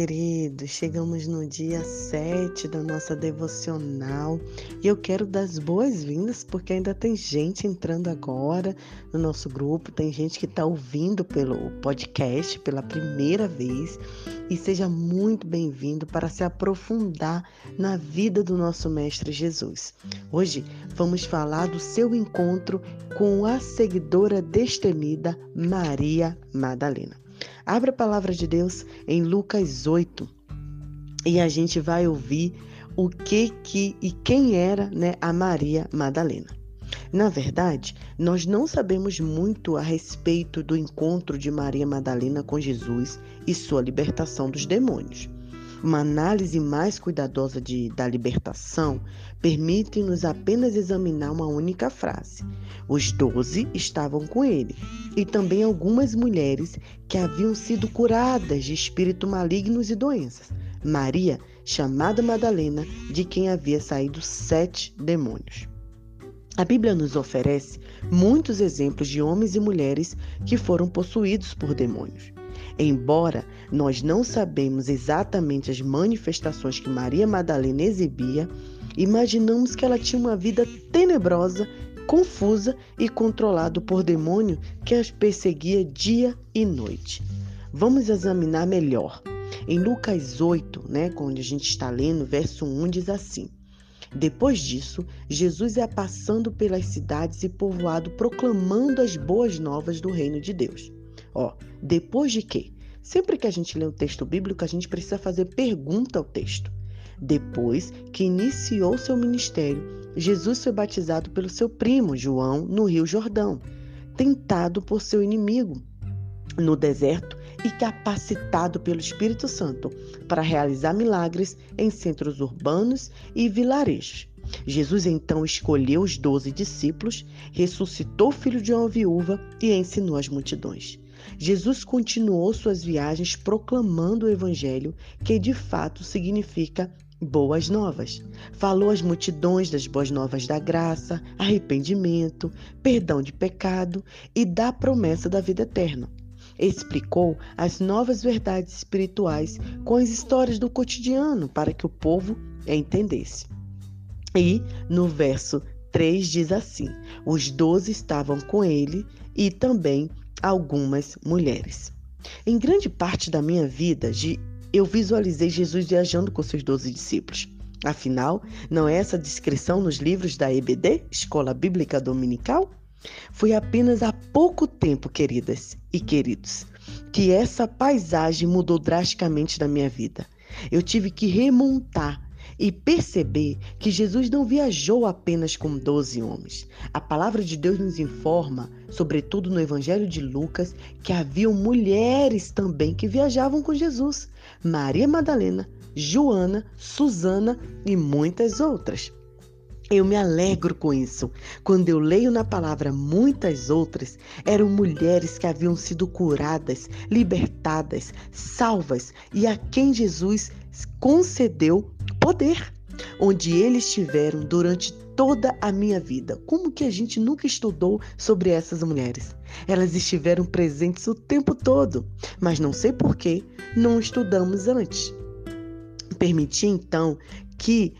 querido, chegamos no dia 7 da nossa devocional e eu quero dar as boas-vindas porque ainda tem gente entrando agora no nosso grupo, tem gente que está ouvindo pelo podcast pela primeira vez e seja muito bem-vindo para se aprofundar na vida do nosso Mestre Jesus. Hoje vamos falar do seu encontro com a seguidora destemida Maria Madalena. Abra a palavra de Deus em Lucas 8 e a gente vai ouvir o que que e quem era, né, a Maria Madalena. Na verdade, nós não sabemos muito a respeito do encontro de Maria Madalena com Jesus e sua libertação dos demônios. Uma análise mais cuidadosa de, da libertação permite-nos apenas examinar uma única frase. Os doze estavam com ele, e também algumas mulheres que haviam sido curadas de espírito malignos e doenças. Maria, chamada Madalena, de quem havia saído sete demônios. A Bíblia nos oferece muitos exemplos de homens e mulheres que foram possuídos por demônios. Embora nós não sabemos exatamente as manifestações que Maria Madalena exibia, imaginamos que ela tinha uma vida tenebrosa, confusa e controlada por demônio que as perseguia dia e noite. Vamos examinar melhor. Em Lucas 8, né, quando a gente está lendo, verso 1 diz assim: Depois disso, Jesus ia passando pelas cidades e povoado proclamando as boas novas do reino de Deus. Ó, depois de quê? Sempre que a gente lê um texto bíblico, a gente precisa fazer pergunta ao texto. Depois que iniciou seu ministério, Jesus foi batizado pelo seu primo João no Rio Jordão, tentado por seu inimigo no deserto e capacitado pelo Espírito Santo para realizar milagres em centros urbanos e vilarejos. Jesus então escolheu os doze discípulos, ressuscitou o filho de uma viúva e ensinou as multidões. Jesus continuou suas viagens proclamando o Evangelho, que de fato significa boas novas. Falou às multidões das boas novas da graça, arrependimento, perdão de pecado e da promessa da vida eterna. Explicou as novas verdades espirituais com as histórias do cotidiano para que o povo entendesse. E no verso 3 diz assim: Os doze estavam com ele e também algumas mulheres. Em grande parte da minha vida, eu visualizei Jesus viajando com seus doze discípulos. Afinal, não é essa descrição nos livros da EBD, Escola Bíblica Dominical? Foi apenas há pouco tempo, queridas e queridos, que essa paisagem mudou drasticamente na minha vida. Eu tive que remontar e perceber que Jesus não viajou apenas com doze homens. A palavra de Deus nos informa, sobretudo no Evangelho de Lucas, que haviam mulheres também que viajavam com Jesus: Maria Madalena, Joana, Susana e muitas outras. Eu me alegro com isso. Quando eu leio na palavra muitas outras, eram mulheres que haviam sido curadas, libertadas, salvas e a quem Jesus concedeu poder, onde eles estiveram durante toda a minha vida. Como que a gente nunca estudou sobre essas mulheres? Elas estiveram presentes o tempo todo, mas não sei por que não estudamos antes. Permiti então que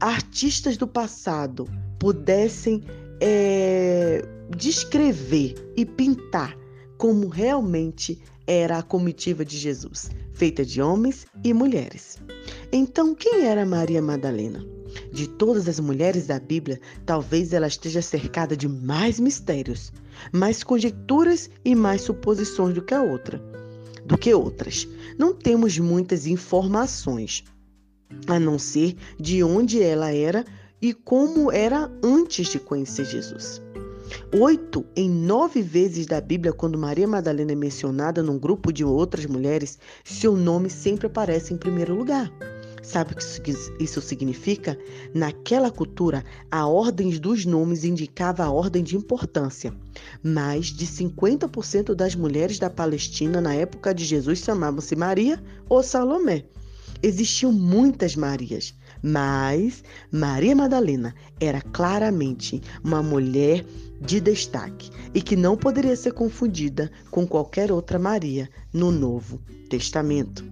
artistas do passado pudessem é, descrever e pintar como realmente era a comitiva de Jesus, feita de homens e mulheres. Então, quem era Maria Madalena? De todas as mulheres da Bíblia, talvez ela esteja cercada de mais mistérios, mais conjecturas e mais suposições do que a outra, do que outras. Não temos muitas informações, a não ser de onde ela era e como era antes de conhecer Jesus. Oito em nove vezes da Bíblia, quando Maria Madalena é mencionada num grupo de outras mulheres, seu nome sempre aparece em primeiro lugar. Sabe o que isso significa? Naquela cultura, a ordem dos nomes indicava a ordem de importância. Mais de 50% das mulheres da Palestina na época de Jesus chamavam-se Maria ou Salomé. Existiam muitas Marias, Mas Maria Madalena era claramente uma mulher de destaque e que não poderia ser confundida com qualquer outra Maria no Novo Testamento.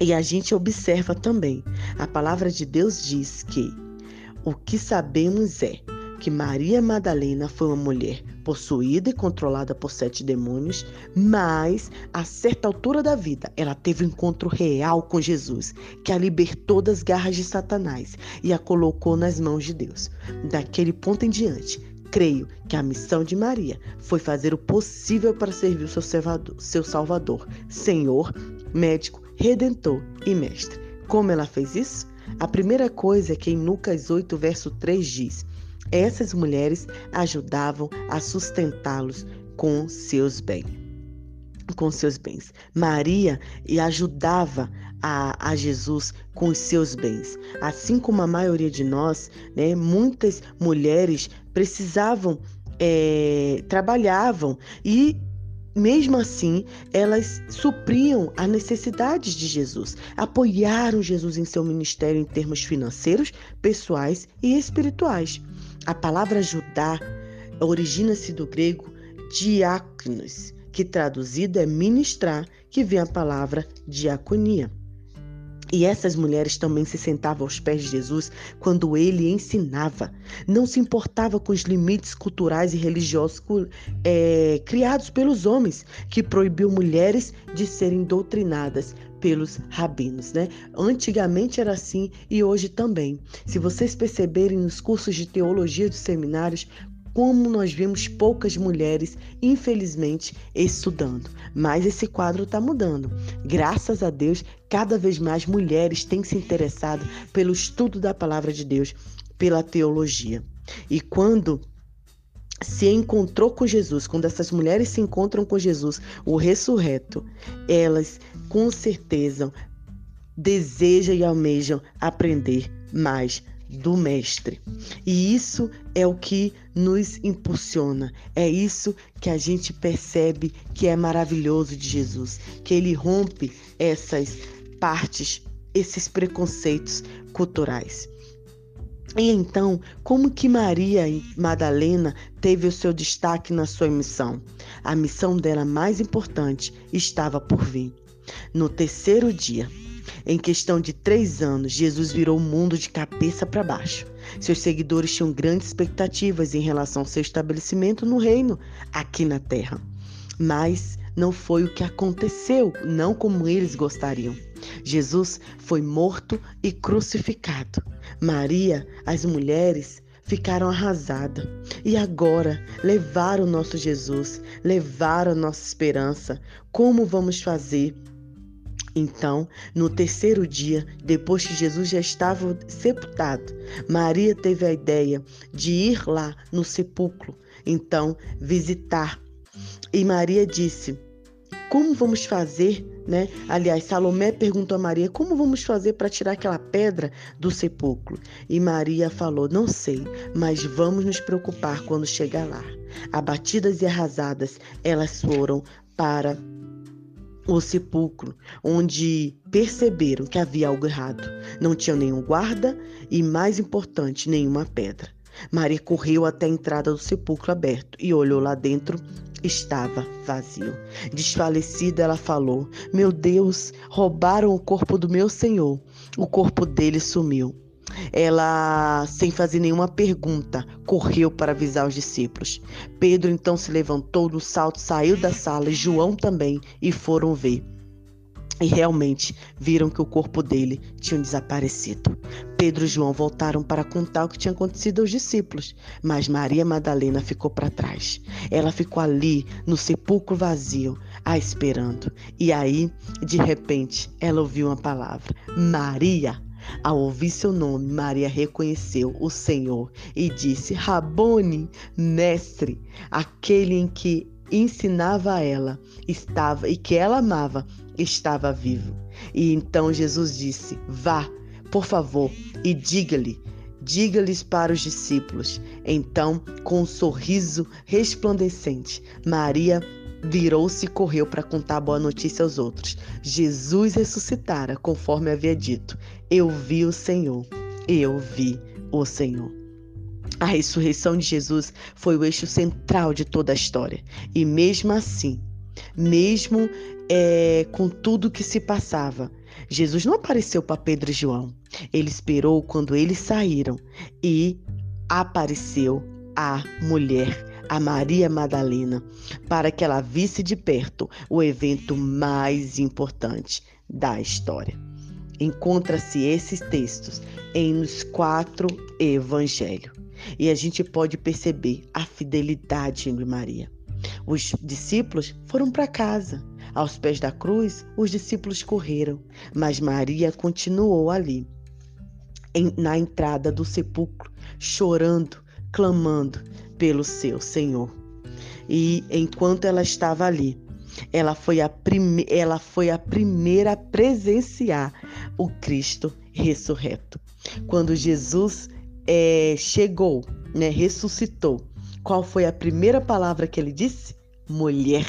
E a gente observa também, a palavra de Deus diz que o que sabemos é que Maria Madalena foi uma mulher possuída e controlada por sete demônios, mas a certa altura da vida ela teve um encontro real com Jesus, que a libertou das garras de Satanás e a colocou nas mãos de Deus. Daquele ponto em diante, creio que a missão de Maria foi fazer o possível para servir o seu Salvador, seu Salvador Senhor, médico, redentor e mestre. Como ela fez isso? A primeira coisa é que em Lucas 8, verso 3 diz: essas mulheres ajudavam a sustentá-los com seus bens. Com seus bens. Maria ajudava a, a, Jesus com os seus bens. Assim como a maioria de nós, né, muitas mulheres precisavam, é, trabalhavam e mesmo assim, elas supriam as necessidades de Jesus, apoiaram Jesus em seu ministério em termos financeiros, pessoais e espirituais. A palavra ajudar origina-se do grego diáconos, que traduzido é ministrar, que vem a palavra diaconia. E essas mulheres também se sentavam aos pés de Jesus quando ele ensinava. Não se importava com os limites culturais e religiosos é, criados pelos homens, que proibiu mulheres de serem doutrinadas pelos rabinos, né? Antigamente era assim e hoje também. Se vocês perceberem nos cursos de teologia dos seminários, como nós vemos poucas mulheres, infelizmente, estudando. Mas esse quadro está mudando. Graças a Deus, cada vez mais mulheres têm se interessado pelo estudo da palavra de Deus, pela teologia. E quando se encontrou com Jesus, quando essas mulheres se encontram com Jesus, o ressurreto, elas com certeza desejam e almejam aprender mais do Mestre. E isso é o que nos impulsiona, é isso que a gente percebe que é maravilhoso de Jesus, que ele rompe essas partes, esses preconceitos culturais. E então, como que Maria Madalena teve o seu destaque na sua missão? A missão dela mais importante estava por vir. No terceiro dia, em questão de três anos, Jesus virou o mundo de cabeça para baixo. Seus seguidores tinham grandes expectativas em relação ao seu estabelecimento no reino, aqui na terra. Mas não foi o que aconteceu, não como eles gostariam. Jesus foi morto e crucificado. Maria, as mulheres, ficaram arrasadas. E agora levaram nosso Jesus, levaram a nossa esperança. Como vamos fazer? Então, no terceiro dia, depois que Jesus já estava sepultado, Maria teve a ideia de ir lá no sepulcro, então visitar. E Maria disse: como vamos fazer, né? Aliás, Salomé perguntou a Maria: como vamos fazer para tirar aquela pedra do sepulcro? E Maria falou: não sei, mas vamos nos preocupar quando chegar lá. Abatidas e arrasadas, elas foram para o sepulcro, onde perceberam que havia algo errado. Não tinha nenhum guarda e, mais importante, nenhuma pedra. Maria correu até a entrada do sepulcro aberto e olhou lá dentro estava vazio. Desfalecida, ela falou: Meu Deus, roubaram o corpo do meu Senhor. O corpo dele sumiu. Ela, sem fazer nenhuma pergunta, correu para avisar os discípulos. Pedro então se levantou do salto, saiu da sala, e João também, e foram ver e realmente viram que o corpo dele tinha desaparecido. Pedro e João voltaram para contar o que tinha acontecido aos discípulos, mas Maria Madalena ficou para trás. Ela ficou ali, no sepulcro vazio, a esperando. E aí, de repente, ela ouviu uma palavra: Maria. Ao ouvir seu nome, Maria reconheceu o Senhor e disse: Rabone, mestre, aquele em que ensinava a ela, estava e que ela amava, estava vivo. E então Jesus disse: Vá, por favor, e diga-lhe, diga-lhes para os discípulos. Então, com um sorriso resplandecente, Maria virou-se e correu para contar a boa notícia aos outros. Jesus ressuscitara, conforme havia dito. Eu vi o Senhor Eu vi o Senhor. A ressurreição de Jesus foi o eixo central de toda a história. E mesmo assim, mesmo é, com tudo que se passava, Jesus não apareceu para Pedro e João. Ele esperou quando eles saíram e apareceu a mulher, a Maria Madalena, para que ela visse de perto o evento mais importante da história. Encontra-se esses textos em os quatro evangelhos. E a gente pode perceber a fidelidade de Maria. Os discípulos foram para casa. Aos pés da cruz, os discípulos correram, mas Maria continuou ali, em, na entrada do sepulcro, chorando, clamando pelo seu Senhor. E enquanto ela estava ali, ela foi a, prime ela foi a primeira a presenciar o Cristo ressurreto. Quando Jesus é, chegou, né, ressuscitou, qual foi a primeira palavra que ele disse? Mulher,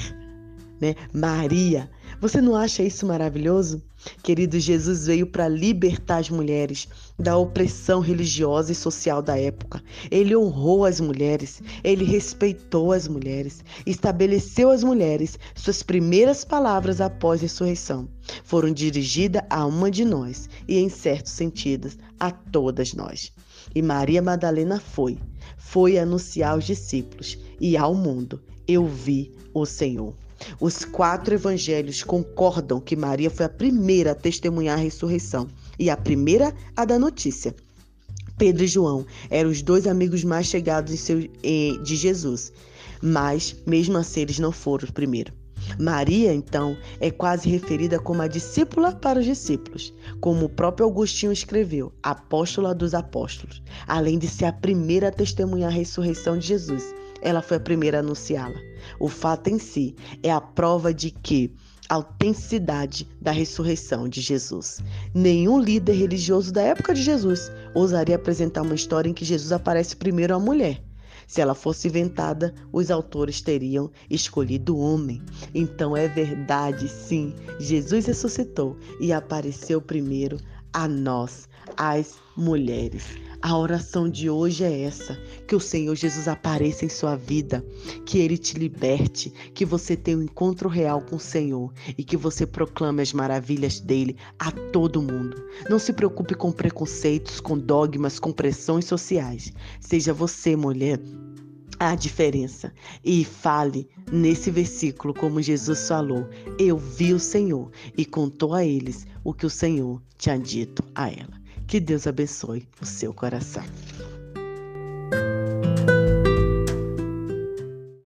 né? Maria. Você não acha isso maravilhoso? Querido, Jesus veio para libertar as mulheres da opressão religiosa e social da época. Ele honrou as mulheres, ele respeitou as mulheres, estabeleceu às mulheres suas primeiras palavras após a ressurreição. Foram dirigidas a uma de nós e, em certos sentidos, a todas nós. E Maria Madalena foi, foi anunciar aos discípulos e ao mundo: Eu vi o Senhor. Os quatro evangelhos concordam que Maria foi a primeira a testemunhar a ressurreição e a primeira a dar notícia. Pedro e João eram os dois amigos mais chegados de Jesus, mas mesmo assim eles não foram os primeiros. Maria, então, é quase referida como a discípula para os discípulos, como o próprio Agostinho escreveu, apóstola dos apóstolos, além de ser a primeira a testemunhar a ressurreição de Jesus. Ela foi a primeira a anunciá-la. O fato em si é a prova de que a autenticidade da ressurreição de Jesus. Nenhum líder religioso da época de Jesus ousaria apresentar uma história em que Jesus aparece primeiro à mulher. Se ela fosse inventada, os autores teriam escolhido o homem. Então é verdade, sim, Jesus ressuscitou e apareceu primeiro a nós, as mulheres. A oração de hoje é essa: que o Senhor Jesus apareça em sua vida, que ele te liberte, que você tenha um encontro real com o Senhor e que você proclame as maravilhas dele a todo mundo. Não se preocupe com preconceitos, com dogmas, com pressões sociais. Seja você, mulher, a diferença e fale nesse versículo como Jesus falou: Eu vi o Senhor e contou a eles o que o Senhor tinha dito a ela. Que Deus abençoe o seu coração.